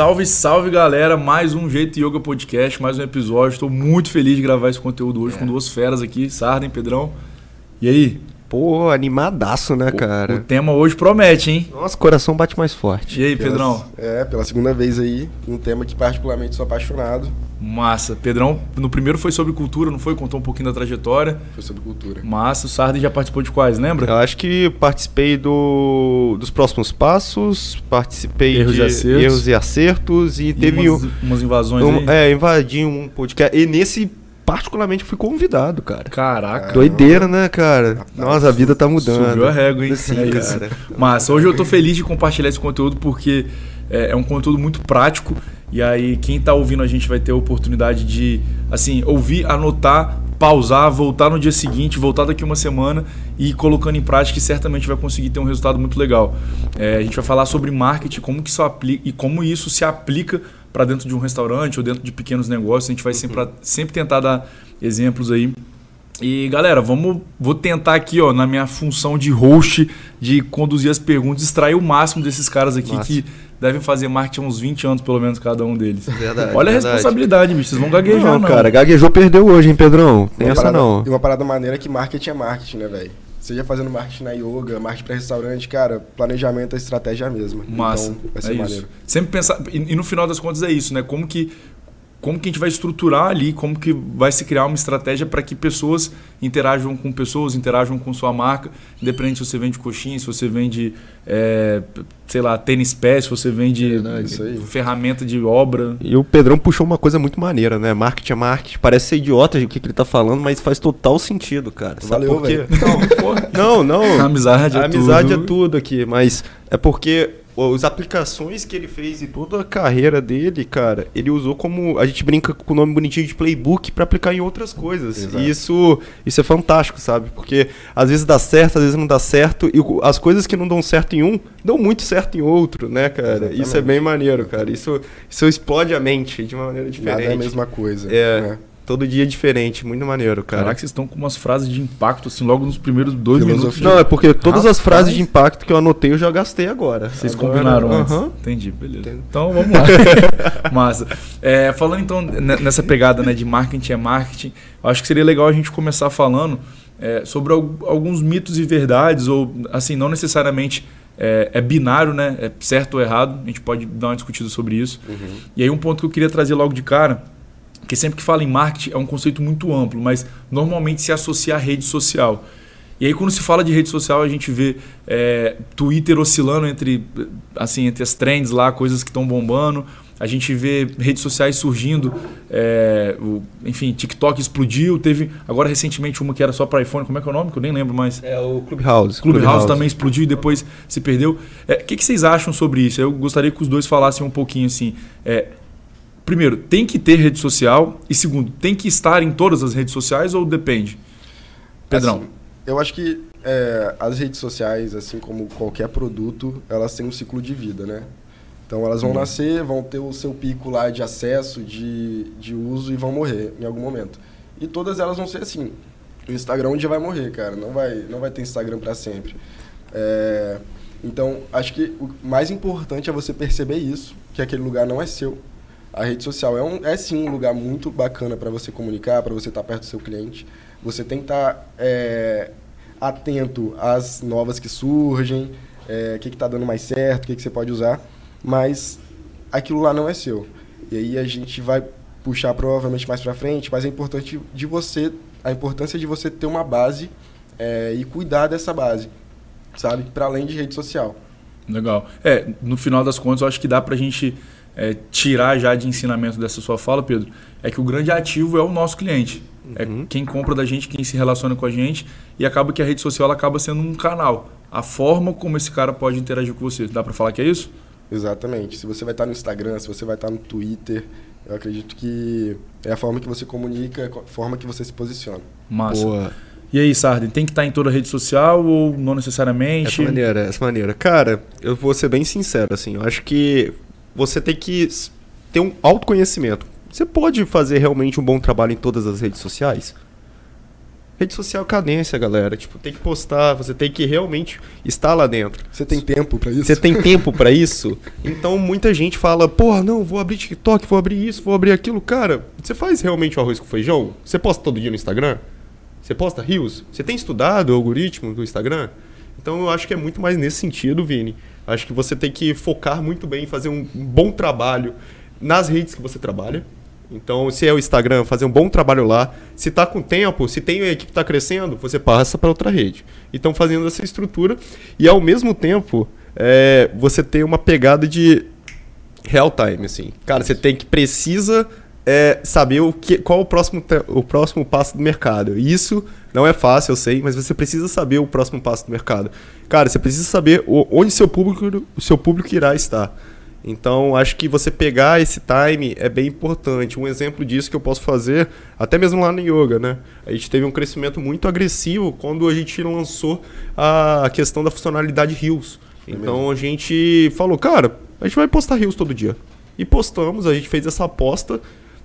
Salve, salve galera, mais um Jeito Yoga Podcast, mais um episódio. Estou muito feliz de gravar esse conteúdo hoje é. com duas feras aqui, Sarden, Pedrão. E aí? Pô, animadaço, né, cara? O tema hoje promete, hein? Nossa, coração bate mais forte. E aí, Pedrão? É, pela segunda vez aí, um tema que particularmente sou apaixonado. Massa. Pedrão, no primeiro foi sobre cultura, não foi? Contou um pouquinho da trajetória. Foi sobre cultura. Massa. O Sarden já participou de quais, lembra? Eu acho que participei do, dos próximos passos, participei erros de e acertos. erros e acertos e, E teve umas, um, umas invasões um- aí. é, invadi um podcast e nesse particularmente fui convidado, cara. Caraca. Doideira, né, cara? Nossa, a vida tá mudando. Subiu a régua, hein? Sim, É isso. cara. Mas hoje eu tô feliz de compartilhar esse conteúdo porque é, é um conteúdo muito prático e aí quem tá ouvindo a gente vai ter a oportunidade de, assim, ouvir, anotar, pausar, voltar no dia seguinte, voltar daqui uma semana e ir colocando em prática e certamente vai conseguir ter um resultado muito legal. É, a gente vai falar sobre marketing, como que isso aplica e como isso se aplica para dentro de um restaurante ou dentro de pequenos negócios. A gente vai sempre, sempre tentar dar exemplos aí e galera, vamos, vou tentar aqui, ó, na minha função de host, de conduzir as perguntas, extrair o máximo desses caras aqui Massa. que devem fazer marketing há uns 20 anos, pelo menos, cada um deles. Verdade, Olha a verdade. responsabilidade, bicho. Vocês vão gaguejar, Não, não. cara, gaguejou, perdeu hoje, hein, Pedrão? Tem Uma essa parada- não. E uma parada maneira é que marketing é marketing, né, velho? Seja fazendo marketing na yoga, marketing para restaurante, cara, planejamento é estratégia a mesma. Massa. Então, vai ser é maneiro. isso. Sempre pensar. E, e no final das contas é isso, né? Como que. Como que a gente vai estruturar ali, como que vai se criar uma estratégia para que pessoas interajam com pessoas, interajam com sua marca, independente se você vende coxinha, se você vende, é, sei lá, tênis pé, se você vende Isso aí. ferramenta de obra. E o Pedrão puxou uma coisa muito maneira, né? Marketing é marketing. Parece ser idiota o que, que ele tá falando, mas faz total sentido, cara. Sabe Valeu, por quê? velho. Não, não. A amizade é a amizade tudo. é tudo aqui, mas é porque as aplicações que ele fez e toda a carreira dele, cara, ele usou como a gente brinca com o nome bonitinho de playbook pra aplicar em outras coisas. Exato. E isso, isso é fantástico, sabe? Porque às vezes dá certo, às vezes não dá certo e as coisas que não dão certo em um dão muito certo em outro, né, cara? Exatamente. Isso é bem maneiro, cara. Isso, isso explode a mente de uma maneira diferente. Nada é a mesma coisa. É. né? Todo dia é diferente, muito maneiro, cara. Caraca, vocês estão com umas frases de impacto, assim, logo nos primeiros dois Filosofia. minutos. Não, é porque todas as Rapaz. frases de impacto que eu anotei eu já gastei agora. Vocês Agora- combinaram antes. Aham. Entendi, beleza. Entendi. Então vamos lá. Massa. É, falando então ne- nessa pegada né, de marketing é marketing, eu acho que seria legal a gente começar falando é, sobre al- alguns mitos e verdades, ou assim, não necessariamente é, é binário, né? É certo ou errado. A gente pode dar uma discutida sobre isso. E aí um ponto que eu queria trazer logo de cara, porque sempre que fala em marketing é um conceito muito amplo, mas normalmente se associa à rede social. E aí quando se fala de rede social a gente vê é, Twitter oscilando entre assim entre as trends lá, coisas que estão bombando. A gente vê redes sociais surgindo, é, o- enfim, TikTok explodiu. Teve agora recentemente uma que era só para iPhone, como é que é o nome? Que eu nem lembro mais. É o Clubhouse. Clubhouse também explodiu e depois se perdeu. É, O que, que vocês acham sobre isso? Eu gostaria que os dois falassem um pouquinho assim. é, primeiro, tem que ter rede social? E segundo, tem que estar em todas as redes sociais ou depende? Pedrão. Assim, eu acho que é, as redes sociais, assim como qualquer produto, elas têm um ciclo de vida, né? Então elas vão nascer, vão ter o seu pico lá de acesso, de, de uso e vão morrer em algum momento. E todas elas vão ser assim. O Instagram um dia vai morrer, cara. Não vai, não vai ter Instagram para sempre. É, então, acho que o mais importante é você perceber isso, que aquele lugar não é seu. A rede social é, um, é sim um lugar muito bacana para você comunicar, para você estar perto do seu cliente. Você tem que estar é, atento às novas que surgem, é, o que está dando mais certo, o que, que você pode usar, mas aquilo lá não é seu. E aí a gente vai puxar provavelmente mais para frente, mas é importante de você, a importância de você ter uma base é, e cuidar dessa base, sabe? Para além de rede social. Legal. É, no final das contas, eu acho que dá pra gente é, tirar já de ensinamento dessa sua fala, Pedro, é que o grande ativo é o nosso cliente. É Uhum. quem compra da gente, quem se relaciona com a gente, e acaba que a rede social acaba sendo um canal. A forma como esse cara pode interagir com você. Dá pra falar que é isso? Exatamente. Se você vai estar no Instagram, se você vai estar no Twitter, eu acredito que é a forma que você comunica, é a forma que você se posiciona. Massa. Boa. E aí, Sarden, tem que estar em toda rede social ou não necessariamente? Essa maneira, essa maneira. Cara, eu vou ser bem sincero, assim, eu acho que você tem que ter um autoconhecimento. Você pode fazer realmente um bom trabalho em todas as redes sociais? Rede social é cadência, galera. Tipo, tem que postar, você tem que realmente estar lá dentro. Você tem tempo pra isso? Você tem tempo pra isso? Então muita gente fala, porra, não, vou abrir TikTok, vou abrir isso, vou abrir aquilo. Cara, você faz realmente o arroz com feijão? Você posta todo dia no Instagram? Você posta rios? Você tem estudado o algoritmo do Instagram? Então eu acho que é muito mais nesse sentido, Vini. Acho que você tem que focar muito bem, fazer um bom trabalho nas redes que você trabalha. Então, se é o Instagram, fazer um bom trabalho lá. Se está com tempo, se tem a equipe que está crescendo, você passa para outra rede. Então, fazendo essa estrutura e ao mesmo tempo é, você tem uma pegada de real time, assim. Cara, você tem que precisa é, saber o que, qual o próximo, o próximo passo do mercado. Isso não é fácil, eu sei, mas você precisa saber o próximo passo do mercado. Cara, você precisa saber onde seu público, o seu público irá estar. Então, acho que você pegar esse time é bem importante. Um exemplo disso que eu posso fazer, até mesmo lá no yoga, né? A gente teve um crescimento muito agressivo quando a gente lançou a questão da funcionalidade Rios. É então, a gente falou, cara, a gente vai postar Rios todo dia. E postamos, a gente fez essa aposta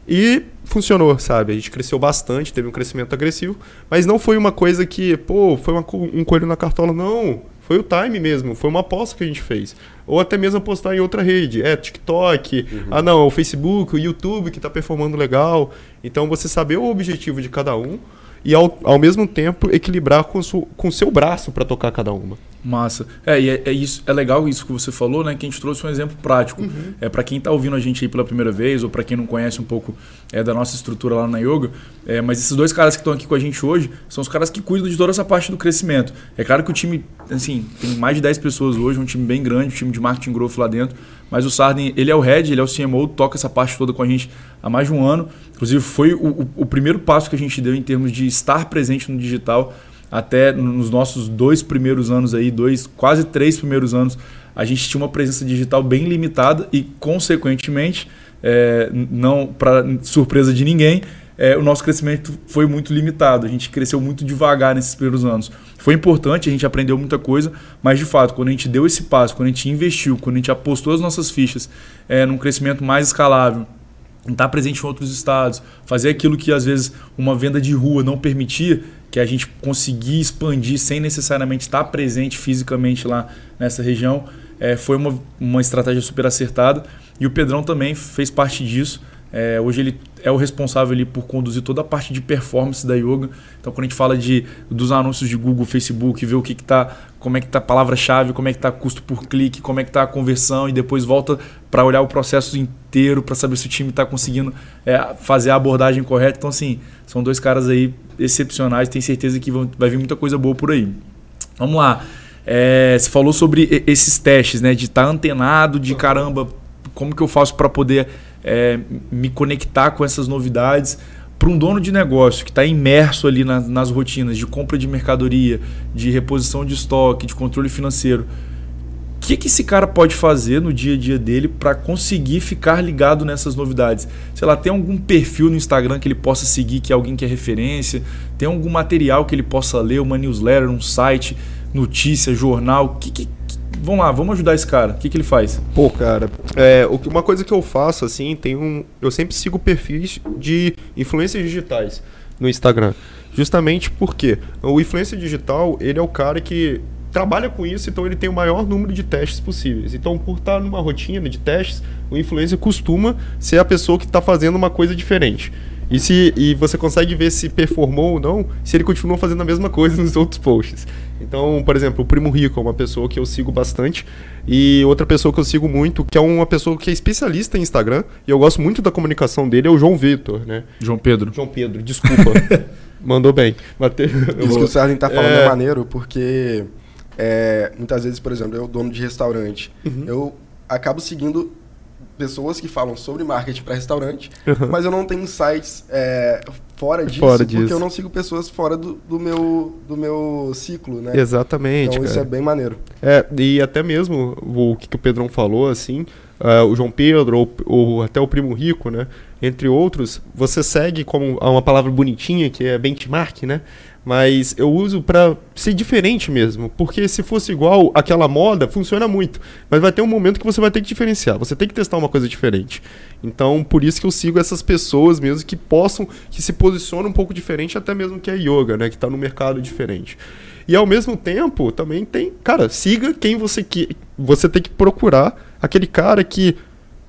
e funcionou, sabe? A gente cresceu bastante, teve um crescimento agressivo, mas não foi uma coisa que, pô, foi uma, um coelho na cartola, não foi o time mesmo, foi uma aposta que a gente fez. Ou até mesmo apostar em outra rede. É, TikTok, uhum. ah não, o Facebook, o YouTube que está performando legal. Então você saber o objetivo de cada um e ao, ao mesmo tempo equilibrar com o seu braço para tocar cada uma. Massa. É, e é, é, isso, é legal isso que você falou, né? Que a gente trouxe um exemplo prático. Uhum. É para quem está ouvindo a gente aí pela primeira vez, ou para quem não conhece um pouco é, da nossa estrutura lá na Yoga. É, mas esses dois caras que estão aqui com a gente hoje são os caras que cuidam de toda essa parte do crescimento. É claro que o time, assim, tem mais de 10 pessoas hoje, um time bem grande, um time de marketing growth lá dentro. Mas o Sarden, ele é o head, ele é o CMO, toca essa parte toda com a gente há mais de um ano. Inclusive, foi o, o, o primeiro passo que a gente deu em termos de estar presente no digital até nos nossos dois primeiros anos aí, dois, quase três primeiros anos, a gente tinha uma presença digital bem limitada e, consequentemente, é, não para surpresa de ninguém, é, o nosso crescimento foi muito limitado. A gente cresceu muito devagar nesses primeiros anos. Foi importante, a gente aprendeu muita coisa, mas de fato, quando a gente deu esse passo, quando a gente investiu, quando a gente apostou as nossas fichas é, num crescimento mais escalável, estar presente em outros estados, fazer aquilo que às vezes uma venda de rua não permitia, que a gente conseguir expandir sem necessariamente estar presente fisicamente lá nessa região, é, foi uma, uma estratégia super acertada. E o Pedrão também fez parte disso. É, hoje ele é o responsável ali por conduzir toda a parte de performance da yoga. Então, quando a gente fala de, dos anúncios de Google, Facebook, ver o que está, como é que está a palavra-chave, como é que está custo por clique, como é que está a conversão e depois volta para olhar o processo inteiro para saber se o time está conseguindo é, fazer a abordagem correta. Então, assim, são dois caras aí excepcionais, tenho certeza que vão, vai vir muita coisa boa por aí. Vamos lá. É, você falou sobre esses testes, né? De estar tá antenado, de caramba, como que eu faço para poder é, me conectar com essas novidades. Para um dono de negócio que está imerso ali na, nas rotinas de compra de mercadoria, de reposição de estoque, de controle financeiro, o que, que esse cara pode fazer no dia a dia dele para conseguir ficar ligado nessas novidades? Sei lá, tem algum perfil no Instagram que ele possa seguir, que é alguém que é referência? Tem algum material que ele possa ler, uma newsletter, um site, notícia, jornal? Que, que, vamos lá, vamos ajudar esse cara. O que, que ele faz? Pô, cara, é, uma coisa que eu faço, assim, tem um. Eu sempre sigo perfis de influências digitais no Instagram. Justamente porque o influencer digital, ele é o cara que trabalha com isso, então ele tem o maior número de testes possíveis. Então, por estar numa rotina de testes, o influencer costuma ser a pessoa que está fazendo uma coisa diferente. E, se, e você consegue ver se performou ou não, se ele continua fazendo a mesma coisa nos outros posts. Então, por exemplo, o Primo Rico é uma pessoa que eu sigo bastante. E outra pessoa que eu sigo muito, que é uma pessoa que é especialista em Instagram, e eu gosto muito da comunicação dele, é o João Vitor, né? João Pedro. João Pedro, desculpa. Mandou bem. Isso que o Sérgio está falando é... é maneiro, porque é, muitas vezes, por exemplo, eu dono de restaurante, uhum. eu acabo seguindo pessoas que falam sobre marketing para restaurante, uhum. mas eu não tenho sites é, fora disso, fora disso, porque eu não sigo pessoas fora do, do, meu, do meu ciclo, né? Exatamente. Então cara. isso é bem maneiro. É, e até mesmo o que, que o Pedrão falou, assim, uh, o João Pedro, ou, ou, até o Primo Rico, né? Entre outros, você segue como uma palavra bonitinha, que é benchmark, né? Mas eu uso pra ser diferente mesmo. Porque se fosse igual aquela moda, funciona muito. Mas vai ter um momento que você vai ter que diferenciar. Você tem que testar uma coisa diferente. Então, por isso que eu sigo essas pessoas mesmo que possam, que se posicionam um pouco diferente, até mesmo que a yoga, né? Que tá no mercado diferente. E ao mesmo tempo, também tem. Cara, siga quem você que Você tem que procurar aquele cara que.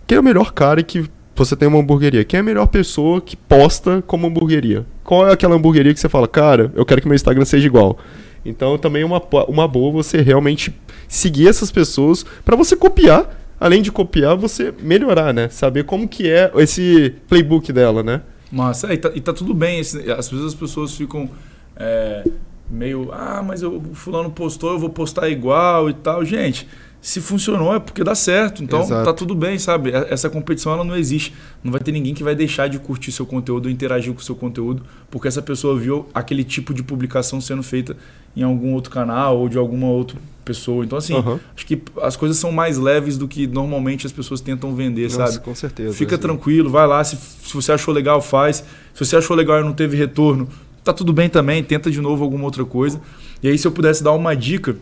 Quem é o melhor cara que você tem uma hamburgueria? Quem é a melhor pessoa que posta como hamburgueria? Qual é aquela hamburgueria que você fala, cara, eu quero que meu Instagram seja igual? Então também é uma, uma boa você realmente seguir essas pessoas para você copiar. Além de copiar, você melhorar, né? Saber como que é esse playbook dela, né? Mas é, e, tá, e tá tudo bem. Às vezes as pessoas ficam é, meio, ah, mas eu, o fulano postou, eu vou postar igual e tal. Gente, se funcionou é porque dá certo. Então Exato. tá tudo bem, sabe? Essa competição ela não existe. Não vai ter ninguém que vai deixar de curtir seu conteúdo ou interagir com o seu conteúdo porque essa pessoa viu aquele tipo de publicação sendo feita em algum outro canal ou de alguma outra pessoa. Então, assim, Aham. acho que as coisas são mais leves do que normalmente as pessoas tentam vender, Nossa, sabe? com certeza. Fica assim. tranquilo, vai lá. Se, se você achou legal, faz. Se você achou legal e não teve retorno, tá tudo bem também. Tenta de novo alguma outra coisa. E aí, se eu pudesse dar uma dica,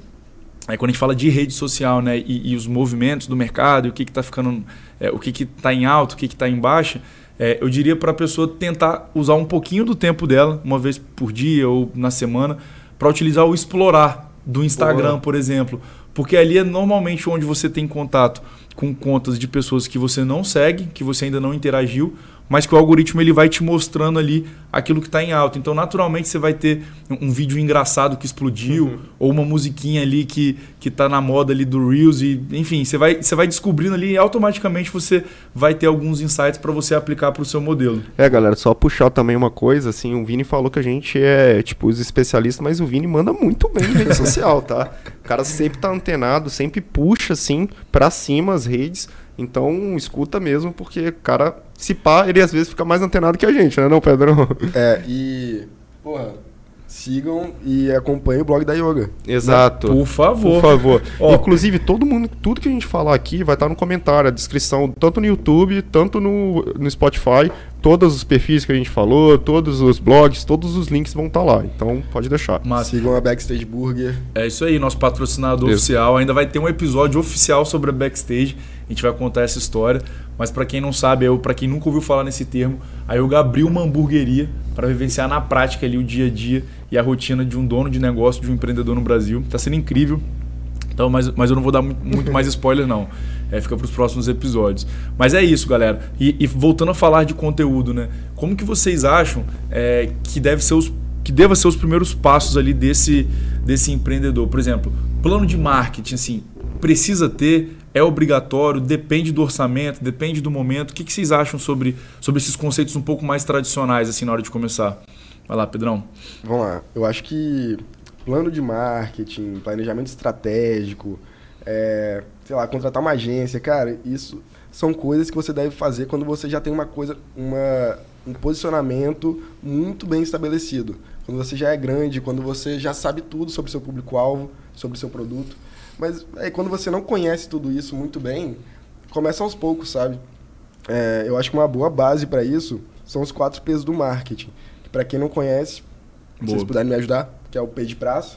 aí quando a gente fala de rede social, né, e, e os movimentos do mercado, e o que que tá ficando, é, o que que tá em alta, o que que tá em baixa, é, eu diria para a pessoa tentar usar um pouquinho do tempo dela, uma vez por dia ou na semana, para utilizar o explorar do Instagram, Boa. por exemplo. Porque ali é normalmente onde você tem contato com contas de pessoas que você não segue, que você ainda não interagiu, mas que o algoritmo ele vai te mostrando ali aquilo que está em alta. Então, naturalmente, você vai ter um vídeo engraçado que explodiu, ou uma musiquinha ali que, que tá na moda ali do Reels, e, enfim, você vai, você vai descobrindo ali e automaticamente você vai ter alguns insights para você aplicar para o seu modelo. É, galera, só puxar também uma coisa, assim, o Vini falou que a gente é, tipo, os especialistas, mas o Vini manda muito bem em rede social, tá? O cara sempre tá antenado, sempre puxa, assim, pra cima as redes. Então, escuta mesmo, porque, cara, se pá, ele às vezes fica mais antenado que a gente, né, não, Pedrão? É, e. Porra, sigam e acompanhem o blog da Yoga. Exato. Por favor. Por favor. Ó. Inclusive, todo mundo, tudo que a gente falar aqui vai estar no comentário, a descrição, tanto no YouTube, tanto no, no Spotify, todos os perfis que a gente falou, todos os blogs, todos os links vão estar lá. Então, pode deixar. Mas Sigam a Backstage Burger. É isso aí, nosso patrocinador Isso. oficial. Ainda vai ter um episódio oficial sobre a backstage. A gente vai contar essa história. Mas para quem não sabe, eu, para quem nunca ouviu falar nesse termo, a Yoga abriu uma hamburgueria para vivenciar na prática ali o dia a dia e a rotina de um dono de negócio, de um empreendedor no Brasil. Tá sendo incrível. Então, mas, mas eu não vou dar muito, muito mais spoiler, não. É, fica para os próximos episódios. Mas é isso, galera. E, e voltando a falar de conteúdo, né? Como que vocês acham é, que deve ser os que deva ser os primeiros passos ali desse, desse empreendedor? Por exemplo, plano de marketing, assim, precisa ter, é obrigatório, depende do orçamento, depende do momento. O que, que vocês acham sobre, sobre esses conceitos um pouco mais tradicionais, assim, na hora de começar? Vai lá, Pedrão. Vamos lá. Eu acho que plano de marketing, planejamento estratégico, é, sei lá, contratar uma agência, cara, isso são coisas que você deve fazer quando você já tem uma coisa, uma, um posicionamento muito bem estabelecido. Quando você já é grande, quando você já sabe tudo sobre o seu público-alvo, sobre o seu produto. Mas aí, quando você não conhece tudo isso muito bem, começa aos poucos, sabe? É, eu acho que uma boa base para isso são os quatro P's do marketing. Que para quem não conhece, se vocês puderem me ajudar, que é o P de praça.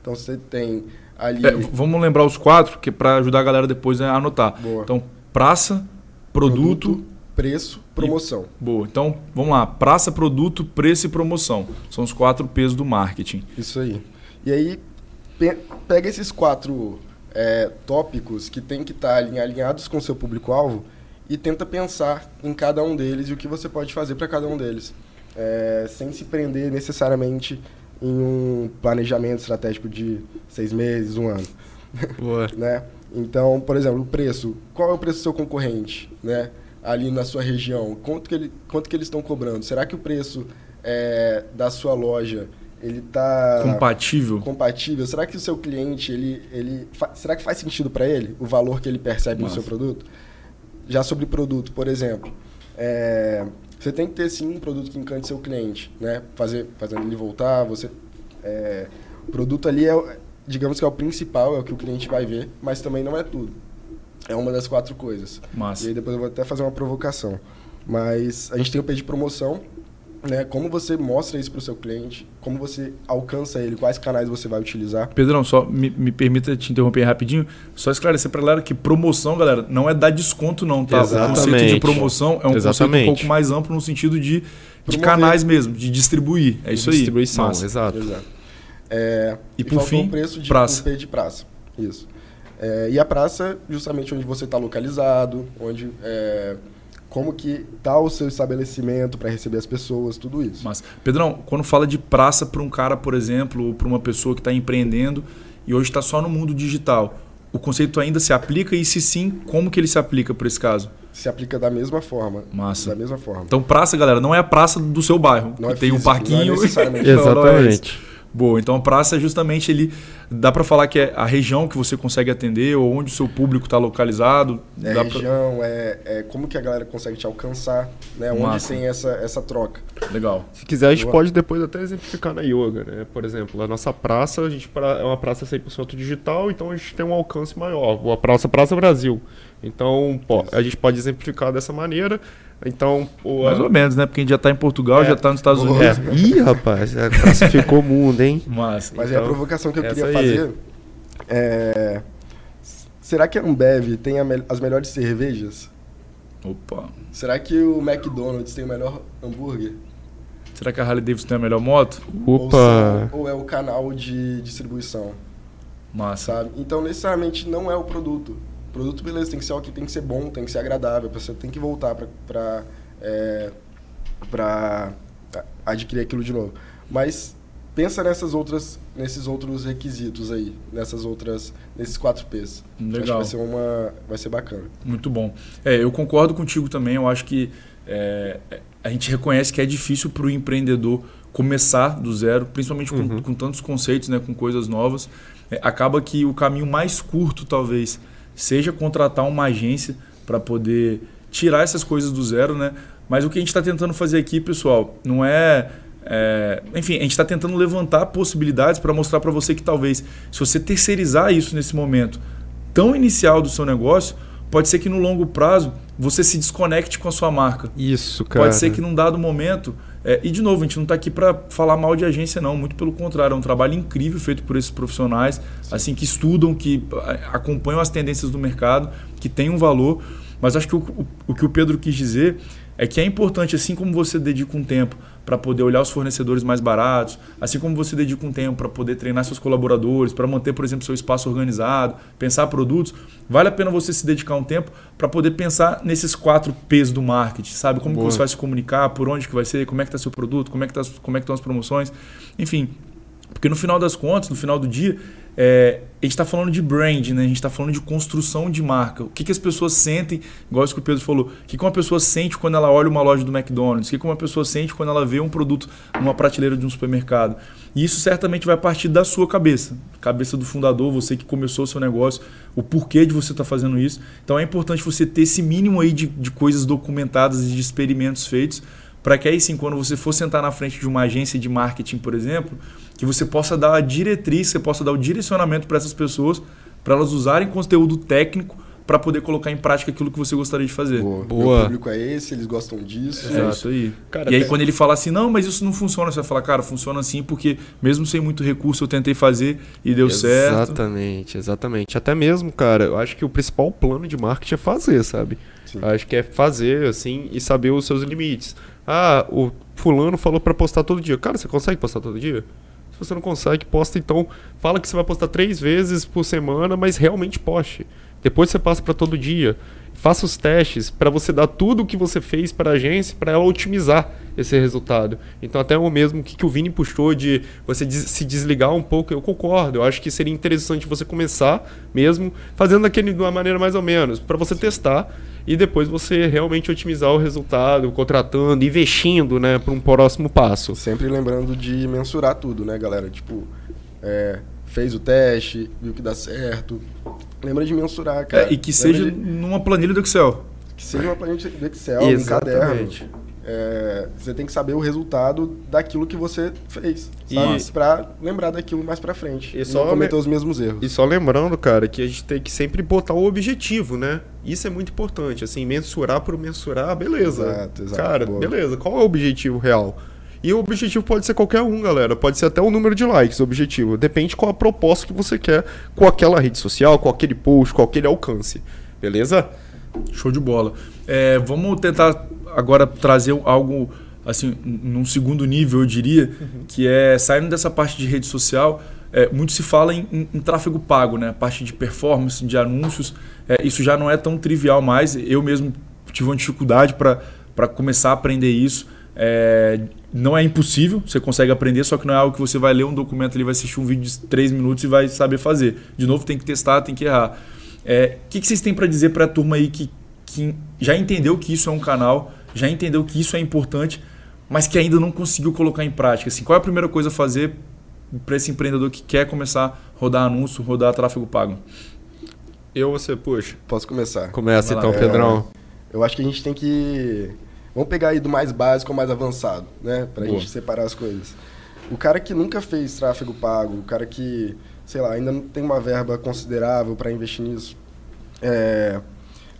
Então você tem ali. É, vamos lembrar os quatro, que para ajudar a galera depois a anotar. Boa. Então, praça, produto, preço, promoção. Boa. Então, vamos lá. Praça, produto, preço e promoção. São os quatro P's do marketing. Isso aí. E aí, pega esses quatro é, tópicos que tem que estar alinhados com o seu público-alvo e tenta pensar em cada um deles e o que você pode fazer para cada um deles. É, sem se prender necessariamente em um planejamento estratégico de seis meses, um ano. Boa. né? Então, por exemplo, o preço. Qual é o preço do seu concorrente, né? Ali na sua região, quanto que, ele, quanto que eles estão cobrando? Será que o preço é, da sua loja ele está Compatível. compatível? Será que o seu cliente ele, ele será que faz sentido para ele o valor que ele percebe Massa. no seu produto? Já sobre produto, por exemplo, é, você tem que ter sim um produto que encante seu cliente, né? Fazer, fazendo ele voltar, você é, o produto ali é, digamos que é o principal, é o que o cliente vai ver, mas também não é tudo. É uma das quatro coisas. Massa. E aí depois eu vou até fazer uma provocação. Mas a gente tem o P de promoção, né? Como você mostra isso para o seu cliente, como você alcança ele, quais canais você vai utilizar. Pedrão, só me, me permita te interromper rapidinho, só esclarecer para galera que promoção, galera, não é dar desconto não, tá? Exatamente. O conceito de promoção é um Exatamente. conceito um pouco mais amplo no sentido de, de canais mesmo, de distribuir. É isso aí. Distribuição, exato. Exato. É, E por faltou fim, o preço de praça. um de praça. Isso. É, e a praça, justamente onde você está localizado, onde é, como que tá o seu estabelecimento para receber as pessoas, tudo isso. Mas, Pedrão, quando fala de praça para um cara, por exemplo, ou para uma pessoa que está empreendendo e hoje está só no mundo digital, o conceito ainda se aplica e se sim, como que ele se aplica para esse caso? Se aplica da mesma forma. Massa. Da mesma forma. Então, praça, galera, não é a praça do seu bairro, Não que é tem um físico, parquinho. não é necessariamente. Não, não é isso. Exatamente. Boa, então a praça é justamente ele. Dá para falar que é a região que você consegue atender ou onde o seu público está localizado. É dá pra- região, é, é como que a galera consegue te alcançar, né? Onde Massa. tem essa, essa troca. Legal. Se quiser, a gente Boa. pode depois até exemplificar na yoga, né? Por exemplo, a nossa praça, a gente pra- é uma praça 100% digital, então a gente tem um alcance maior. A praça Praça Brasil. Então, pô, a gente pode exemplificar dessa maneira. Então, o, Mais ou menos, né? Porque a gente já está em Portugal, É. já está nos Estados Boa. Unidos. É. Ih, rapaz, a praça ficou mundo, hein? Mas, Mas é a Então, provocação que eu queria aí. fazer. É, será que a Ambev tem a me- as melhores cervejas? opa. Será que o McDonald's tem o melhor hambúrguer? Será que a Harley Davidson tem a melhor moto? Ou, Opa! são- ou é o canal de distribuição, Massa. sabe? Então, necessariamente, não é o produto. Produto, beleza, tem que ser o que tem que ser bom, tem que ser agradável, a pessoa tem que voltar pra, é, pra adquirir aquilo de novo. Mas pensa nessas outras, nesses outros requisitos aí, nessas outras, nesses quatro P's. Eu Acho que Legal. vai ser uma, vai ser bacana. Muito bom. É, eu concordo contigo também. Eu acho que é, a gente reconhece que é difícil para o empreendedor começar do zero, principalmente com, Uhum. com tantos conceitos, né, com coisas novas. É, acaba que o caminho mais curto, talvez, seja contratar uma agência para poder tirar essas coisas do zero, né? Mas o que a gente está tentando fazer aqui, pessoal, não é é, enfim, a gente está tentando levantar possibilidades para mostrar para você que talvez, se você terceirizar isso nesse momento tão inicial do seu negócio, pode ser que no longo prazo você se desconecte com a sua marca. Isso, cara. Pode ser que num dado momento. É, e de novo, a gente não está aqui para falar mal de agência, não. Muito pelo contrário, é um trabalho incrível feito por esses profissionais, assim que estudam, que acompanham as tendências do mercado, que tem um valor. Mas acho que o, o- o que o Pedro quis dizer é que é importante, assim como você dedica um tempo para poder olhar os fornecedores mais baratos, assim como você dedica um tempo para poder treinar seus colaboradores, para manter, por exemplo, seu espaço organizado, pensar produtos, vale a pena você se dedicar um tempo para poder pensar nesses quatro P's do marketing, sabe? Como você vai se comunicar, por onde que vai ser, como é que está seu produto, como é que tá, como é que estão as promoções, enfim. Porque no final das contas, no final do dia, é, a gente está falando de brand, né? a gente está falando de construção de marca. O que, que as pessoas sentem, igual isso que o Pedro falou, o que, que uma pessoa sente quando ela olha uma loja do McDonald's, o que, que uma pessoa sente quando ela vê um produto numa prateleira de um supermercado. E isso certamente vai partir da sua cabeça, cabeça do fundador, você que começou o seu negócio, o porquê de você estar fazendo isso. Então é importante você ter esse mínimo aí de, de coisas documentadas e de experimentos feitos para que aí sim, quando você for sentar na frente de uma agência de marketing, por exemplo, que você possa dar a diretriz, você possa dar o direcionamento para essas pessoas, para elas usarem conteúdo técnico para poder colocar em prática aquilo que você gostaria de fazer. Boa. Boa. Meu público é esse, eles gostam disso. É isso aí. Cara, e aí, até- quando ele fala assim, não, mas isso não funciona, você vai falar, cara, funciona assim porque, mesmo sem muito recurso, eu tentei fazer e deu certo. Exatamente, exatamente. Até mesmo, cara, eu acho que o principal plano de marketing é fazer, sabe? Sim. Eu acho que é fazer, assim, e saber os seus limites. Ah, o fulano falou pra postar todo dia. Cara, você consegue postar todo dia? Se você não consegue, posta então. Fala que você vai postar três vezes por semana, mas realmente poste. Depois você passa pra todo dia. Faça os testes para você dar tudo o que você fez para a agência para ela otimizar esse resultado. Então até o mesmo que, que o Vini puxou de você des- se desligar um pouco, eu concordo. Eu acho que seria interessante você começar mesmo fazendo daquele de uma maneira mais ou menos, para você testar e depois você realmente otimizar o resultado, contratando, investindo, né, para um próximo passo. Sempre lembrando de mensurar tudo, né, galera? Tipo, é, fez o teste, viu que dá certo. Lembra de mensurar, cara. É, e que Lembra seja de- numa planilha do Excel. que seja uma planilha do Excel, um caderno. É, você tem que saber o resultado daquilo que você fez, sabe? E- Pra lembrar daquilo mais pra frente. E E, só não cometer me- os mesmos erros. E só lembrando, cara, que a gente tem que sempre botar o objetivo, né? Isso é muito importante, assim, mensurar por mensurar, beleza. Exato, exato, Cara, boa. beleza. Qual é o objetivo real? E o objetivo pode ser qualquer um, galera. Pode ser até o número de likes, o objetivo. Depende qual a proposta que você quer com aquela rede social, com aquele post, com aquele alcance. Beleza? Show de bola. É, vamos tentar agora trazer algo assim num segundo nível, eu diria, uhum. que é saindo dessa parte de rede social. É, muito se fala em, em, em, tráfego pago, né? A parte de performance, de anúncios. É, isso já não é tão trivial mais. Eu mesmo tive uma dificuldade para começar a aprender isso. É, não é impossível, você consegue aprender, só que não é algo que você vai ler um documento ali, vai assistir um vídeo de 3 minutos e vai saber fazer. De novo, tem que testar, tem que errar. O é, que, que vocês têm para dizer para a turma aí que, que já entendeu que isso é um canal, já entendeu que isso é importante, mas que ainda não conseguiu colocar em prática? Assim, qual é a primeira coisa a fazer para esse empreendedor que quer começar a rodar anúncio, rodar tráfego pago? Eu ou você, puxa? Posso começar? Começa então, Pedrão. É, eu acho que a gente tem que Vamos pegar aí do mais básico ao mais avançado, né? Pra Boa. gente separar as coisas. O cara que nunca fez tráfego pago, o cara que, sei lá, ainda não tem uma verba considerável para investir nisso. É,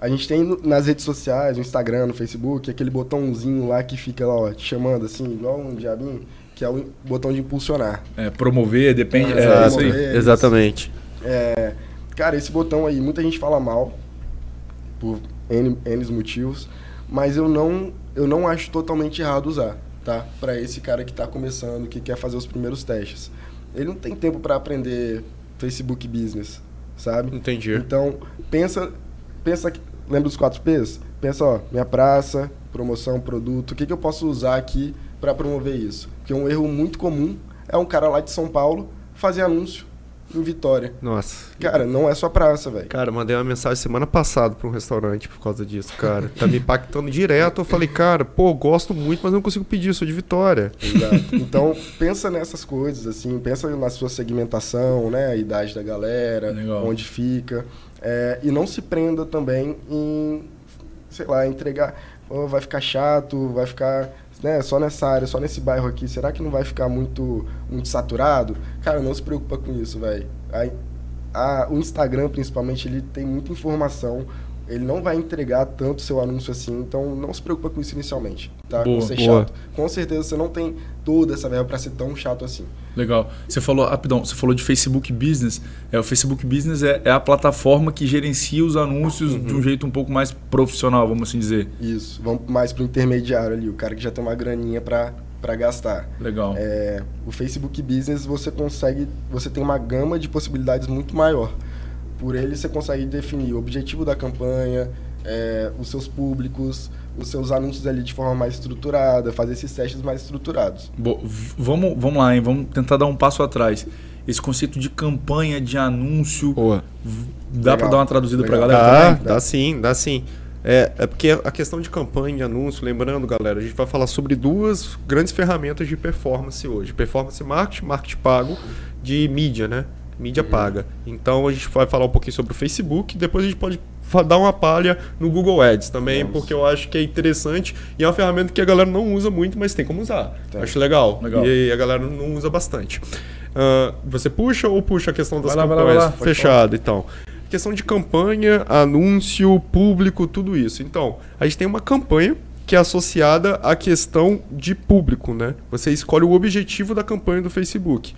a gente tem nas redes sociais, no Instagram, no Facebook, aquele botãozinho lá que fica lá, ó, te chamando assim, igual um diabinho, que é o botão de impulsionar. É, promover, depende. É, é, isso aí. Exatamente. É, cara, esse botão aí, muita gente fala mal, por N, N motivos, mas eu não eu não acho totalmente errado usar, tá? Para esse cara que está começando, que quer fazer os primeiros testes. Ele não tem tempo para aprender Facebook Business, sabe? Entendi. Então, pensa, pensa, lembra dos 4 P's? Pensa, ó, minha praça, promoção, produto, o que, que eu posso usar aqui para promover isso? Porque um erro muito comum é um cara lá de São Paulo fazer anúncio em Vitória. Nossa. Cara, não é sua praça, velho. Cara, mandei uma mensagem semana passada pra um restaurante por causa disso, cara. Tá me impactando direto. Eu falei, cara, pô, gosto muito, mas não consigo pedir, sou de Vitória. Exato. Então, pensa nessas coisas, assim, pensa na sua segmentação, né? A idade da galera, Legal. onde fica. É, e não se prenda também em, sei lá, entregar. Oh, vai ficar chato, vai ficar né, só nessa área, só nesse bairro aqui, será que não vai ficar muito, muito saturado? Cara, não se preocupa com isso, velho. O Instagram, principalmente, ele tem muita informação. Ele não vai entregar tanto seu anúncio assim, então não se preocupa com isso inicialmente, tá? Boa, com ser boa. chato. Com certeza você não tem toda essa verba para ser tão chato assim. Legal. Você falou, rapidão, você falou de Facebook Business. É, o Facebook Business é, é a plataforma que gerencia os anúncios uhum. de um jeito um pouco mais profissional, vamos assim dizer. Isso. Vamos mais para o intermediário ali, o cara que já tem uma graninha para para gastar. Legal. É, o Facebook Business você consegue, você tem uma gama de possibilidades muito maior. Por ele você consegue definir o objetivo da campanha, é, os seus públicos, os seus anúncios ali de forma mais estruturada, fazer esses testes mais estruturados. Bo vamos, vamos lá, hein? vamos tentar dar um passo atrás. Esse conceito de campanha, de anúncio, Boa. dá para dar uma traduzida para a galera dá, também? Dá sim, dá sim. É, é porque a questão de campanha, de anúncio, lembrando, galera, a gente vai falar sobre duas grandes ferramentas de performance hoje. Performance marketing, marketing pago, de mídia, né? Mídia uhum. paga. Então a gente vai falar um pouquinho sobre o Facebook, depois a gente pode dar uma palha no Google Ads também, porque eu acho que é interessante e é uma ferramenta que a galera não usa muito, mas tem como usar. Tá. Acho legal. legal. E a galera não usa bastante. Uh, você puxa ou puxa a questão das vai campanhas? Lá, vai lá, vai lá. Fechado, então. Questão de campanha, anúncio, público, tudo isso. Então, a gente tem uma campanha que é associada à questão de público, né? Você escolhe o objetivo da campanha do Facebook.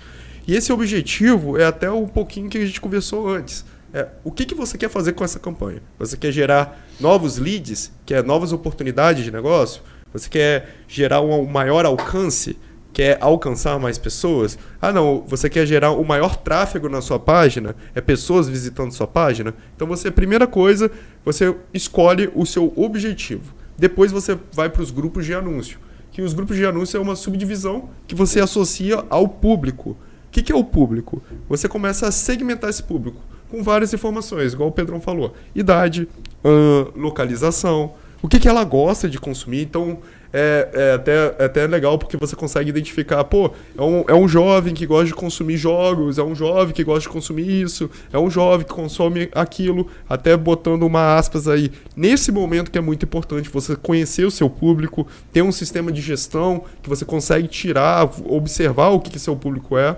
E esse objetivo é até um pouquinho que a gente conversou antes é, o que, que você quer fazer com essa campanha? Você quer gerar novos leads, quer novas oportunidades de negócio? Você quer gerar um maior alcance? Quer alcançar mais pessoas? Ah, não, você quer gerar o maior tráfego na sua página? É pessoas visitando sua página? Então você, primeira coisa, você escolhe o seu objetivo. Depois você vai para os grupos de anúncio. Que os grupos de anúncio é uma subdivisão que você associa ao público. O que, que é o público? Você começa a segmentar esse público com várias informações, igual o Pedrão falou. Idade, uh, localização, o que, que ela gosta de consumir. Então, é, é, até, é até legal porque você consegue identificar, pô, é um, é um jovem que gosta de consumir jogos, é um jovem que gosta de consumir isso, é um jovem que consome aquilo, até botando uma aspas aí. Nesse momento que é muito importante você conhecer o seu público, ter um sistema de gestão que você consegue tirar, observar o que, que seu público é.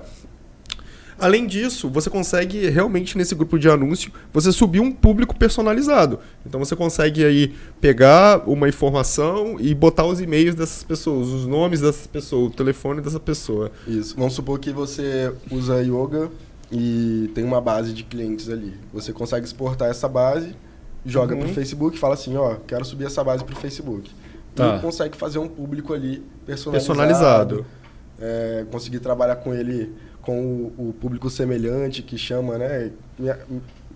Além disso, você consegue realmente nesse grupo de anúncio, você subir um público personalizado. Então você consegue aí pegar uma informação e botar os e-mails dessas pessoas, os nomes dessas pessoas, o telefone dessa pessoa. Isso. Vamos supor que você usa yoga e tem uma base de clientes ali. Você consegue exportar essa base, joga Uhum. para o Facebook e fala assim, ó, quero subir essa base para o Facebook. Tá. E consegue fazer um público ali personalizado. Personalizado. é, conseguir trabalhar com ele, com o, o público semelhante que chama, né? Me,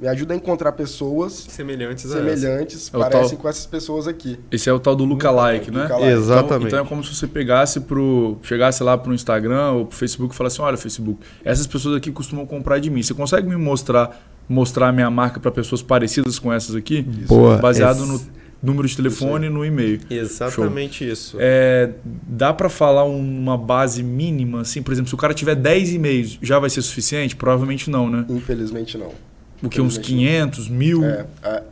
me ajuda a encontrar pessoas Semelhantes a semelhantes, É parecem tal- com essas pessoas aqui. Esse é o tal do lookalike, né? Lookalike. essa. Exatamente. Então, então é como se você pegasse pro. chegasse lá pro Instagram ou pro Facebook e falasse, olha, Facebook, essas pessoas aqui costumam comprar de mim. Você consegue me mostrar mostrar a minha marca para pessoas parecidas com essas aqui? Boa. Baseado Esse- no número de telefone e no e-mail. Exatamente isso. É, dá para falar uma base mínima, assim, por exemplo, se o cara tiver 10 e-mails, já vai ser suficiente? Provavelmente não, né? Infelizmente não. O que? Uns Infelizmente 500, mil, É, a-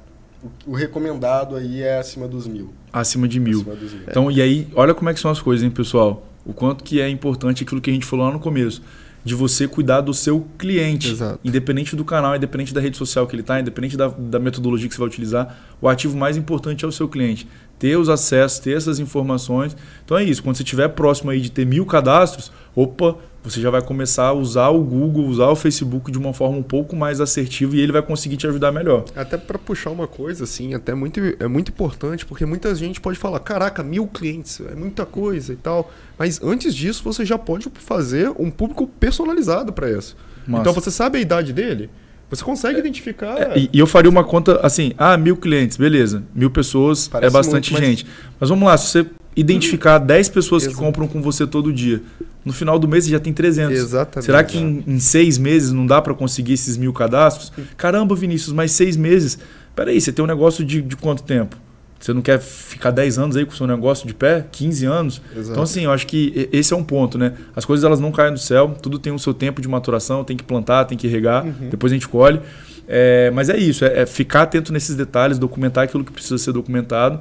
o, recomendado aí é acima dos mil. acima de mil. Acima dos mil. Então, e aí, olha como é que são as coisas, hein, pessoal? O quanto que é importante aquilo que a gente falou lá no começo. De você cuidar do seu cliente. Exato. Independente do canal, independente da rede social que ele está, independente da, da metodologia que você vai utilizar, o ativo mais importante é o seu cliente. Ter os acessos, ter essas informações. Então é isso. Quando você estiver próximo aí de ter mil cadastros, opa, você já vai começar a usar o Google, usar o Facebook de uma forma um pouco mais assertiva e ele vai conseguir te ajudar melhor. Até para puxar uma coisa, assim, até muito, é muito importante, porque muita gente pode falar, caraca, mil clientes, é muita coisa e tal. Mas antes disso, você já pode fazer um público personalizado para isso. Massa. Então você sabe a idade dele, você consegue identificar. É, e, eu faria uma conta assim, ah, mil clientes, beleza. Mil pessoas é Parece bastante muito, mas- gente. Mas vamos lá, se você identificar 10 pessoas que Exato. compram com você todo dia, no final do mês você já tem 300. Exatamente. Será que em, em seis meses não dá para conseguir esses mil cadastros? Caramba, Vinícius, mais seis meses. Peraí, você tem um negócio de, de quanto tempo? Você não quer ficar 10 anos aí com o seu negócio de pé? 15 anos? Exato. Então, assim, eu acho que esse é um ponto, né? As coisas elas não caem do céu, tudo tem o seu tempo de maturação, tem que plantar, tem que regar, Uhum. depois a gente colhe. É, mas é isso, é, é ficar atento nesses detalhes, documentar aquilo que precisa ser documentado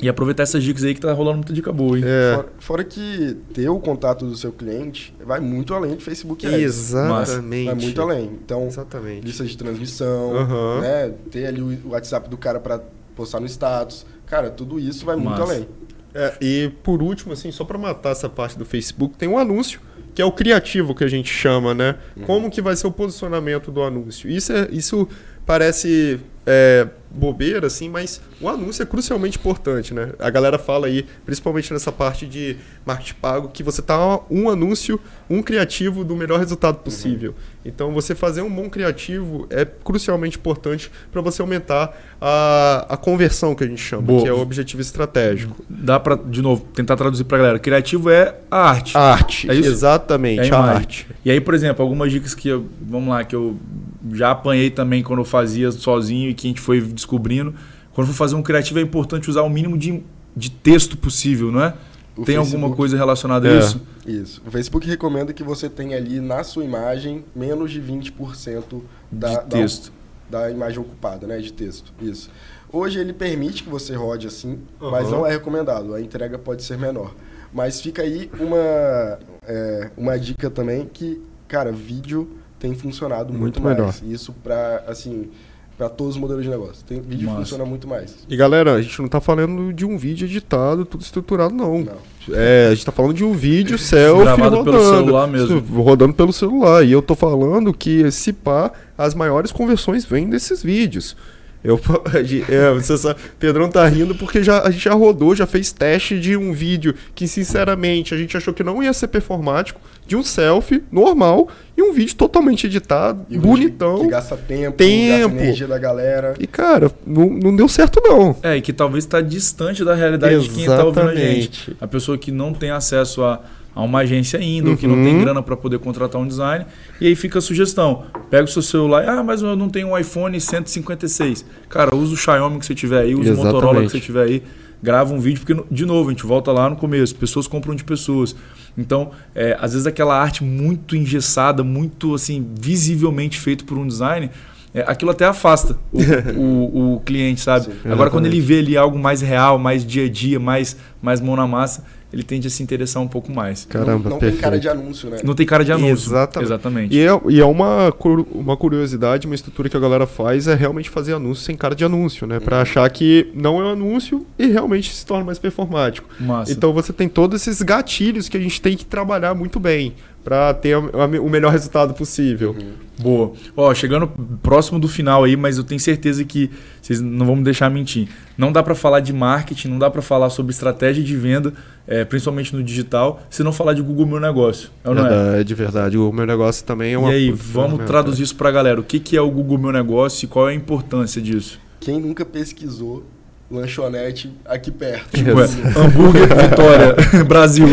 e aproveitar essas dicas aí que tá rolando muita dica boa, hein? É, Fora, fora que ter o contato do seu cliente vai muito além de Facebook Ads. exatamente. Vai muito além. Então, Exatamente. lista de transmissão, Aham. né? Ter ali o WhatsApp do cara para postar no status. Cara, tudo isso vai muito além. É, e por último, assim, só para matar essa parte do Facebook, tem um anúncio que é o criativo que a gente chama, né? Como que vai ser o posicionamento do anúncio? Isso, é, isso parece é, bobeira, assim, mas o anúncio é crucialmente importante, né? A galera fala aí, principalmente nessa parte de marketing pago, que você tá um anúncio, um criativo do melhor resultado possível. Então, você fazer um bom criativo é crucialmente importante para você aumentar a, a conversão que a gente chama, Boa. que é o objetivo estratégico. Dá pra, de novo, tentar traduzir pra galera. Criativo é a arte. Arte, É isso? exatamente, É a a arte. E aí, por exemplo, algumas dicas que eu, vamos lá, que eu já apanhei também quando eu fazia sozinho e que a gente foi descobrindo. Quando for fazer um criativo é importante usar o mínimo de, de texto possível, não é? O Tem alguma Facebook- coisa relacionada a É. isso? Isso. O Facebook recomenda que você tenha ali na sua imagem menos de 20% da, de da- texto. da imagem ocupada, né? De texto. Isso. Hoje ele permite que você rode assim, Aham. mas não é recomendado. A entrega pode ser menor. Mas fica aí uma, é, uma dica também que, cara, vídeo tem funcionado muito, Muito mais. melhor. Isso para assim, para todos os modelos de negócio. Tem, vídeo Massa. funciona muito mais. E galera, a gente não tá falando de um vídeo editado, tudo estruturado, não. Não. É, a gente tá falando de um vídeo selfie Gravado rodando. pelo celular mesmo. Rodando pelo celular. E eu tô falando que esse pá, as maiores conversões vêm desses vídeos. Eu, é, você sabe, Pedrão tá rindo porque já, a gente já rodou, já fez teste de um vídeo que, sinceramente, a gente achou que não ia ser performático, de um selfie normal e um vídeo totalmente editado, E bonitão. Que gasta tempo, Tempo. gasta energia da galera. E, cara, não, não deu certo, não. É, e que talvez está distante da realidade de quem está ouvindo a gente. Exatamente. A pessoa que não tem acesso a, a uma agência ainda, ou que não Uhum. tem grana para poder contratar um design. E aí fica a sugestão. Pega o seu celular, ah, mas eu não tenho um iPhone 156. Cara, usa o Xiaomi que você tiver aí, usa o Motorola que Exatamente. você tiver aí. Grava um vídeo, porque, de novo, a gente volta lá no começo. Pessoas compram de pessoas. Então, é, às vezes aquela arte muito engessada, muito, assim, visivelmente feito por um design, é, aquilo até afasta o, o, o cliente, sabe? Sim, Agora, quando ele vê ali algo mais real, mais dia a dia, mais, mais mão na massa, ele tende a se interessar um pouco mais. Caramba, não, não tem cara de anúncio, né? Não tem cara de anúncio. Exatamente. Exatamente. E é, e é uma, uma curiosidade, uma estrutura que a galera faz é realmente fazer anúncio sem cara de anúncio, né? Pra achar que não é um anúncio e realmente se torna mais performático. Massa. Então você tem todos esses gatilhos que a gente tem que trabalhar muito bem pra ter a- a- o melhor resultado possível. Boa. Ó, chegando próximo do final aí, mas eu tenho certeza que vocês não vão me deixar mentir. Não dá pra falar de marketing, não dá pra falar sobre estratégia de venda, é, principalmente no digital, se não falar de Google Meu Negócio. É não é? Verdade, verdade. O meu negócio também é E uma. aí, puta vamos traduzir isso pra galera. O que, que é o Google Meu Negócio e qual é a importância disso? Quem nunca pesquisou lanchonete aqui perto? Tipo, é, hambúrguer, Vitória, Brasil.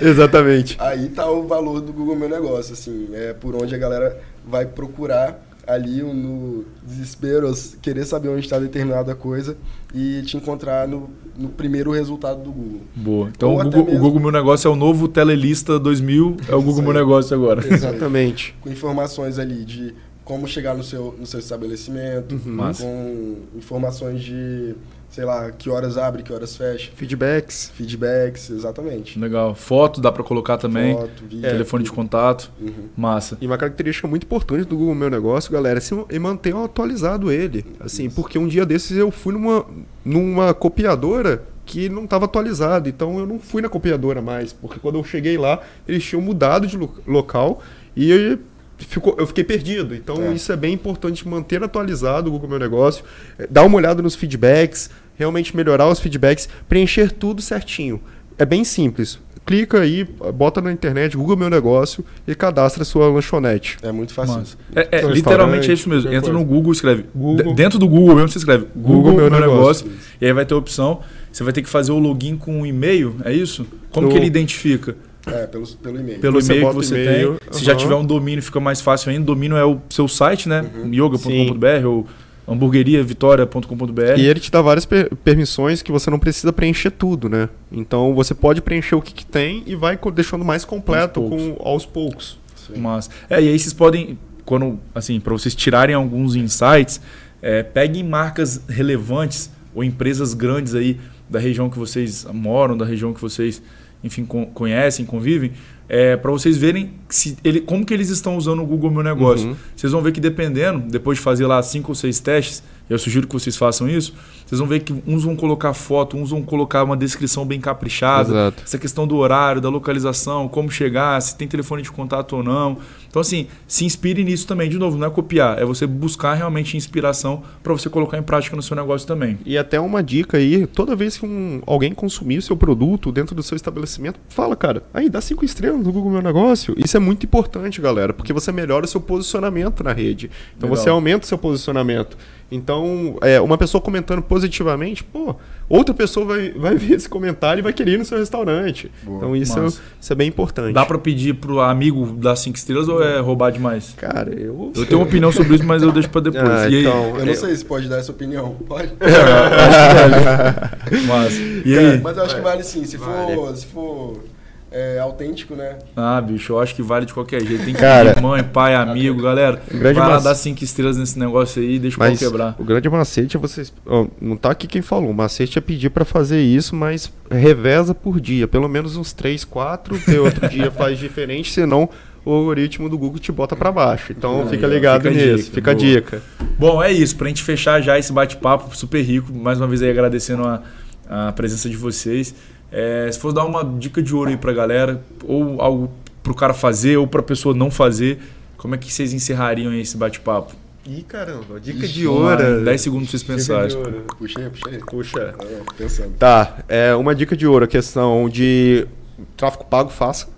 Exatamente. Aí tá o valor do Google Meu Negócio, assim, é por onde a galera vai procurar ali no desespero, querer saber onde está determinada coisa e te encontrar no, no primeiro resultado do Google. Boa. Então o Google, o mesmo- Google Meu Negócio é o novo Telelista 2000, é o Google Meu. Negócio agora. Exatamente. Com informações ali de como chegar no seu, no seu estabelecimento, Uhum. Com informações de, sei lá, que horas abre, que horas fecha, Feedbacks. feedbacks, exatamente. Legal. Foto dá pra colocar também. Foto, vídeo. Telefone de contato. Uhum. Massa. E uma característica muito importante do Google Meu Negócio, galera, é se manter atualizado ele. Assim, porque um dia desses eu fui numa, numa copiadora que não estava atualizado, então eu não fui na copiadora mais, porque quando eu cheguei lá, eles tinham mudado de lo- local e eu, ficou, eu fiquei perdido. Então É. isso é bem importante manter atualizado o Google Meu Negócio, eh, dar uma olhada nos feedbacks, realmente melhorar os feedbacks, preencher tudo certinho. É bem simples. Clica aí, bota na internet Google Meu Negócio e cadastra a sua lanchonete. É muito fácil. Massa. É, é, Um literalmente é isso mesmo. Entra no. Google, escreve. Google. Dentro do Google mesmo você escreve Google, Google meu, Meu negócio. Negócio. E aí vai ter a opção. Você vai ter que fazer o login com o e-mail, é isso? Como que Eu- ele identifica? É, pelo, pelo e-mail. Pelo Você e-mail que você e-mail, tem. Se já tiver um domínio, fica mais fácil ainda. O domínio é o seu site, né? Uhum. yoga.com.br ou hamburgueriavitória.com.br. E ele te dá várias per- permissões que você não precisa preencher tudo, né? Então você pode preencher o que, que tem e vai deixando mais completo Aos com, aos poucos. Mas, é, e aí vocês podem, quando, assim, para vocês tirarem alguns insights, é, peguem marcas relevantes ou empresas grandes aí da região que vocês moram, da região que vocês, enfim, con- conhecem, convivem, é, para vocês verem se ele, como que eles estão usando o Google Meu Negócio. Uhum. Vocês vão ver que dependendo, depois de fazer lá cinco ou seis testes, eu sugiro que vocês façam isso, vocês vão ver que uns vão colocar foto, uns vão colocar uma descrição bem caprichada, Exato. essa questão do horário, da localização, como chegar, se tem telefone de contato ou não. Então, assim, se inspire nisso também. De novo, não é copiar, é você buscar realmente inspiração para você colocar em prática no seu negócio também. E até uma dica aí, toda vez que um, alguém consumir o seu produto dentro do seu estabelecimento, fala, cara, aí dá cinco estrelas no Google Meu Negócio. Isso é muito importante, galera, porque você melhora o seu posicionamento na rede. Então Legal. você aumenta o seu posicionamento. Então, é, uma pessoa comentando positivamente, pô, outra pessoa vai, vai ver esse comentário e vai querer ir no seu restaurante. Boa. então isso é, isso é bem importante. Dá para pedir pro amigo dar cinco estrelas ou é roubar demais? Cara, eu. Eu tenho uma opinião sobre isso, mas eu deixo para depois. Ah, e aí? então, Eu não é- sei se pode dar essa opinião. Pode? Mas, e aí? Mas eu acho que vale sim. Se Vale. for, se for é, autêntico, né? Ah, bicho, eu acho que vale de qualquer jeito. Tem que Cara, pedir mãe, pai, amigo, galera. grande vai lá dar cinco estrelas nesse negócio aí e deixa o pau Mas quebrar. o grande macete é vocês. ó, não tá aqui quem falou. O macete é pedir pra fazer isso, mas reveza por dia. Pelo menos uns 3, 4. Porque outro dia faz diferente, senão o algoritmo do Google te bota pra baixo. Então Aí, fica ligado fica a nisso. dica, fica a boa. dica. Bom, é isso. Pra gente fechar já esse bate-papo super rico, mais uma vez aí agradecendo a, a presença de vocês. É, se fosse dar uma dica de ouro aí pra galera, ou algo pro cara fazer, ou pra pessoa não fazer, como é que vocês encerrariam aí esse bate-papo? Ih, caramba, dica Ixi, de ouro. em 10 segundos pra vocês pensarem. Puxa aí, puxa aí. Puxa. Ah, pensando. Tá, é uma dica de ouro, a questão de tráfego pago faça.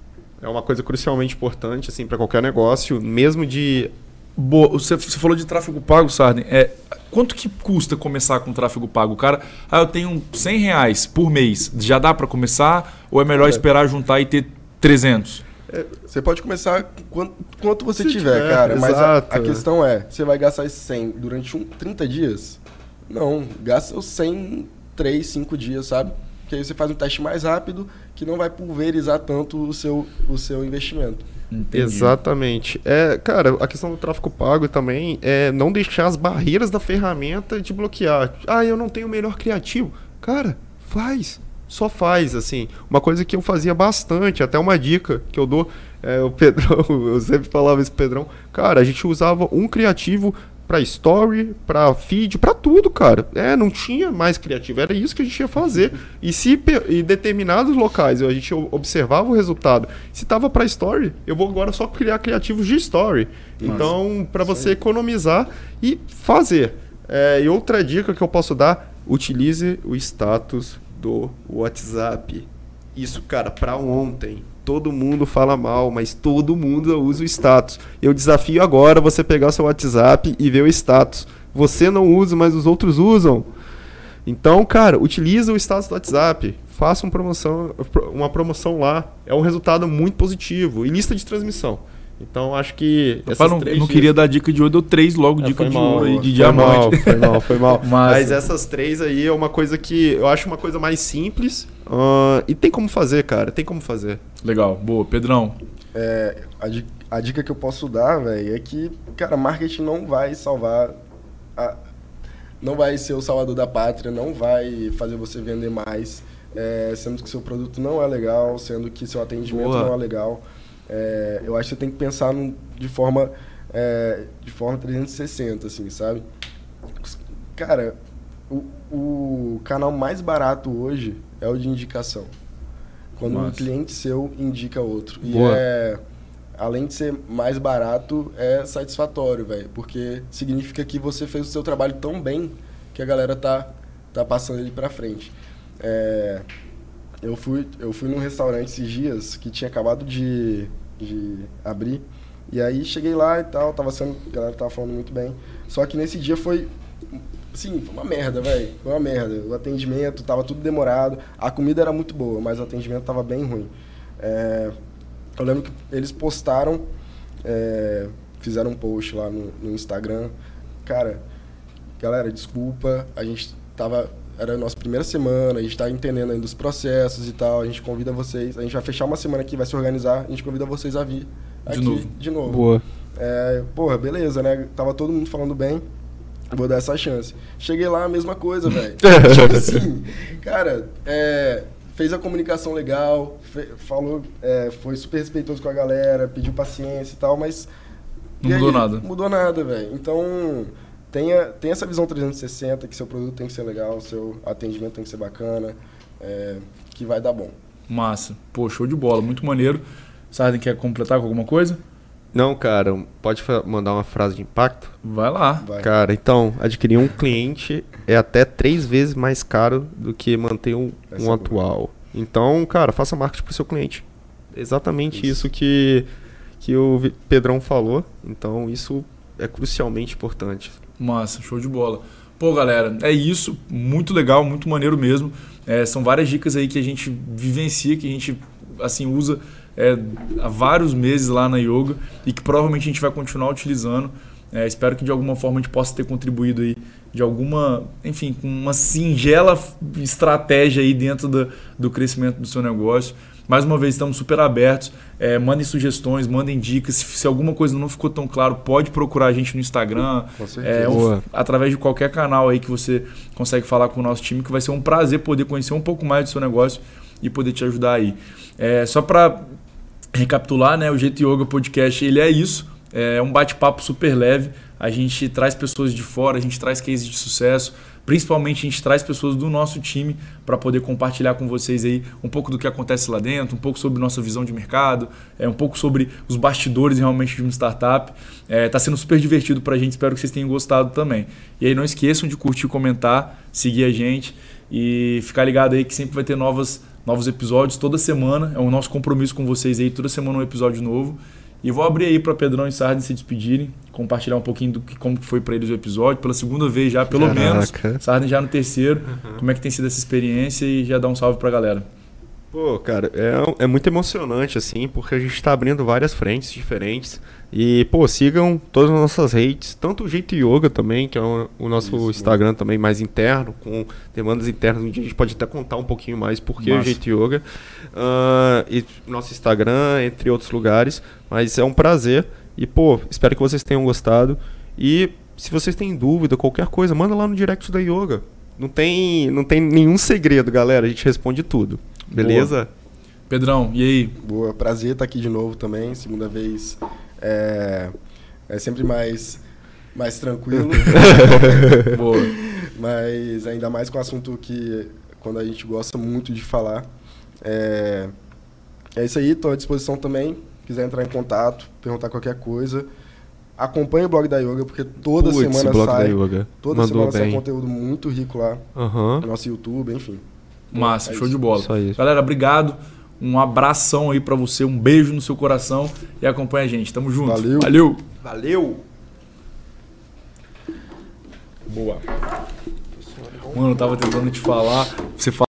É uma coisa crucialmente importante assim para qualquer negócio, mesmo de Boa, você, você falou de tráfego pago, Sarden. É, quanto que custa começar com tráfego pago? O cara, ah, eu tenho 100 reais por mês. Já dá pra começar? Ou é melhor esperar juntar e ter 300? Você pode começar com quanto, quanto você tiver, tiver, cara. Mas a, a questão é, você vai gastar esse 100 durante um, 30 dias? Não, gasta os 100 3, 5 dias, sabe? porque aí você faz um teste mais rápido que não vai pulverizar tanto o seu, o seu investimento. Entendi. Exatamente. É, cara, a questão do tráfego pago também é não deixar as barreiras da ferramenta de bloquear. Ah, eu não tenho o melhor criativo. Cara, faz. Só faz, assim. Uma coisa que eu fazia bastante, até uma dica que eu dou, é, o Pedrão, eu sempre falava isso pro Pedrão. Cara, a gente usava um criativo pra story, pra feed, pra tudo, cara. É, não tinha mais criativo, era isso que a gente ia fazer. E se em determinados locais a gente observava o resultado, se tava pra story, eu vou agora só criar criativos de story. Então, pra você economizar e fazer. É, e outra dica que eu posso dar, utilize o status do WhatsApp. Isso, cara, pra ontem. Todo mundo fala mal, mas todo mundo usa o status. Eu desafio agora você pegar seu WhatsApp e ver o status. Você não usa, mas os outros usam. Então, cara, utiliza o status do WhatsApp. Faça uma promoção, uma promoção lá. É um resultado muito positivo. E lista de transmissão. Então, acho que. Essas não, três não dicas- queria dar dica de ouro, deu três logo, é, dica de mal, ouro de foi diamante. Mal, foi mal, foi mal. Massa. Mas essas três aí é uma coisa que eu acho uma coisa mais simples. Ah, e tem como fazer, cara. Tem como fazer. Legal, boa. Pedrão, É, a, a dica que eu posso dar, velho, é que, cara, marketing não vai salvar. a- não vai ser o salvador da pátria, não vai fazer você vender mais, é, sendo que seu produto não é legal, sendo que seu atendimento Boa. não é legal. É, eu acho que você tem que pensar num- de forma é, de forma 360, assim, sabe? Cara, o, o canal mais barato hoje é o de indicação. Quando um Massa. cliente seu indica outro. E Boa. é, além de ser mais barato, é satisfatório, velho. Porque significa que você fez o seu trabalho tão bem que a galera tá, tá passando ele pra frente. É, eu, fui, eu fui num restaurante esses dias que tinha acabado de, de abrir. E aí cheguei lá e tal, tava sendo. A galera tava falando muito bem. Só que nesse dia foi. Sim, foi uma merda, velho. Foi uma merda. O atendimento tava tudo demorado. A comida era muito boa, mas o atendimento tava bem ruim. É, eu lembro que eles postaram, é, fizeram um post lá no, no Instagram. Cara, galera, desculpa, a gente tava. Era a nossa primeira semana, a gente tá entendendo ainda os processos e tal. A gente convida vocês. A gente vai fechar uma semana aqui, vai se organizar. A gente convida vocês a vir aqui novo. de novo. Boa. É, porra, beleza, né? Tava todo mundo falando bem. Vou dar essa chance. Cheguei lá, a mesma coisa, velho. tipo assim, cara, é, fez a comunicação legal, fe- falou, é, foi super respeitoso com a galera, pediu paciência e tal, mas. Não mudou nada. Mudou nada, velho. Então, tenha, tenha essa visão 360, que seu produto tem que ser legal, seu atendimento tem que ser bacana, é, que vai dar bom. massa. Pô, show de bola, muito maneiro. Sarden quer completar com alguma coisa? Não, cara, pode mandar uma frase de impacto? Vai lá. Vai. Cara, então, adquirir um cliente é até três vezes mais caro do que manter um, um é boa. atual. Então, cara, faça marketing pro seu cliente. Exatamente Isso. isso, que, que o Pedrão falou. Então, isso é crucialmente importante. Massa, show de bola. Pô, galera, é isso. Muito legal, muito maneiro mesmo. É, são várias dicas aí que a gente vivencia, que a gente assim usa é, há vários meses lá na yoga e que provavelmente a gente vai continuar utilizando. É, espero que de alguma forma a gente possa ter contribuído aí de alguma, enfim, com uma singela estratégia aí dentro do, do crescimento do seu negócio. Mais uma vez, estamos super abertos. É, mandem sugestões, mandem dicas. Se, se alguma coisa não ficou tão claro, pode procurar a gente no Instagram, Com certeza. é, Boa. através de qualquer canal aí que você consegue falar com o nosso time, que vai ser um prazer poder conhecer um pouco mais do seu negócio e poder te ajudar aí. É, só para recapitular, né, o Jeito Yoga Podcast, ele é isso, é um bate-papo super leve, a gente traz pessoas de fora, a gente traz cases de sucesso, principalmente a gente traz pessoas do nosso time para poder compartilhar com vocês aí um pouco do que acontece lá dentro, um pouco sobre nossa visão de mercado, é um pouco sobre os bastidores realmente de uma startup. É, tá sendo super divertido para a gente, espero que vocês tenham gostado também. E aí não esqueçam de curtir, comentar, seguir a gente e ficar ligado aí que sempre vai ter novas, novos episódios toda semana. É o nosso compromisso com vocês aí, toda semana um episódio novo. E vou abrir aí para Pedrão e Sarden se despedirem, compartilhar um pouquinho do que como que foi para eles o episódio, pela segunda vez já, pelo Caraca. menos. Sarden já no terceiro. Como é que tem sido essa experiência e já dá um salve pra galera. Pô, cara, é, é muito emocionante, assim, porque a gente tá abrindo várias frentes diferentes. E, pô, sigam todas as nossas redes, tanto o Jeito Yoga também, que é o, o nosso Isso, Instagram também mais interno, com demandas internas, onde a gente pode até contar um pouquinho mais por que o Jeito Yoga. Uh, e nosso Instagram, entre outros lugares. Mas é um prazer. E, pô, espero que vocês tenham gostado. E se vocês têm dúvida, qualquer coisa, manda lá no direct da Yoga. Não tem, não tem nenhum segredo, galera. A gente responde tudo. Beleza? Boa. Pedrão, e aí? Boa, prazer estar aqui de novo também. Segunda vez. É, é sempre mais, mais tranquilo. Boa. Mas ainda mais com o assunto que quando a gente gosta muito de falar. É, é isso aí, estou à disposição também. Quiser entrar em contato, perguntar qualquer coisa. Acompanhe o blog da Yoga, porque toda Puts, semana blog sai. Da yoga. Toda Mandou semana bem. sai conteúdo muito rico lá. Uhum. No nosso YouTube, enfim. Massa, é show isso. de bola. Galera, obrigado. Um abração aí para você, um beijo no seu coração e acompanha a gente. Tamo junto. Valeu. Valeu. Valeu. Boa. Mano, eu tava tentando te falar. Você fala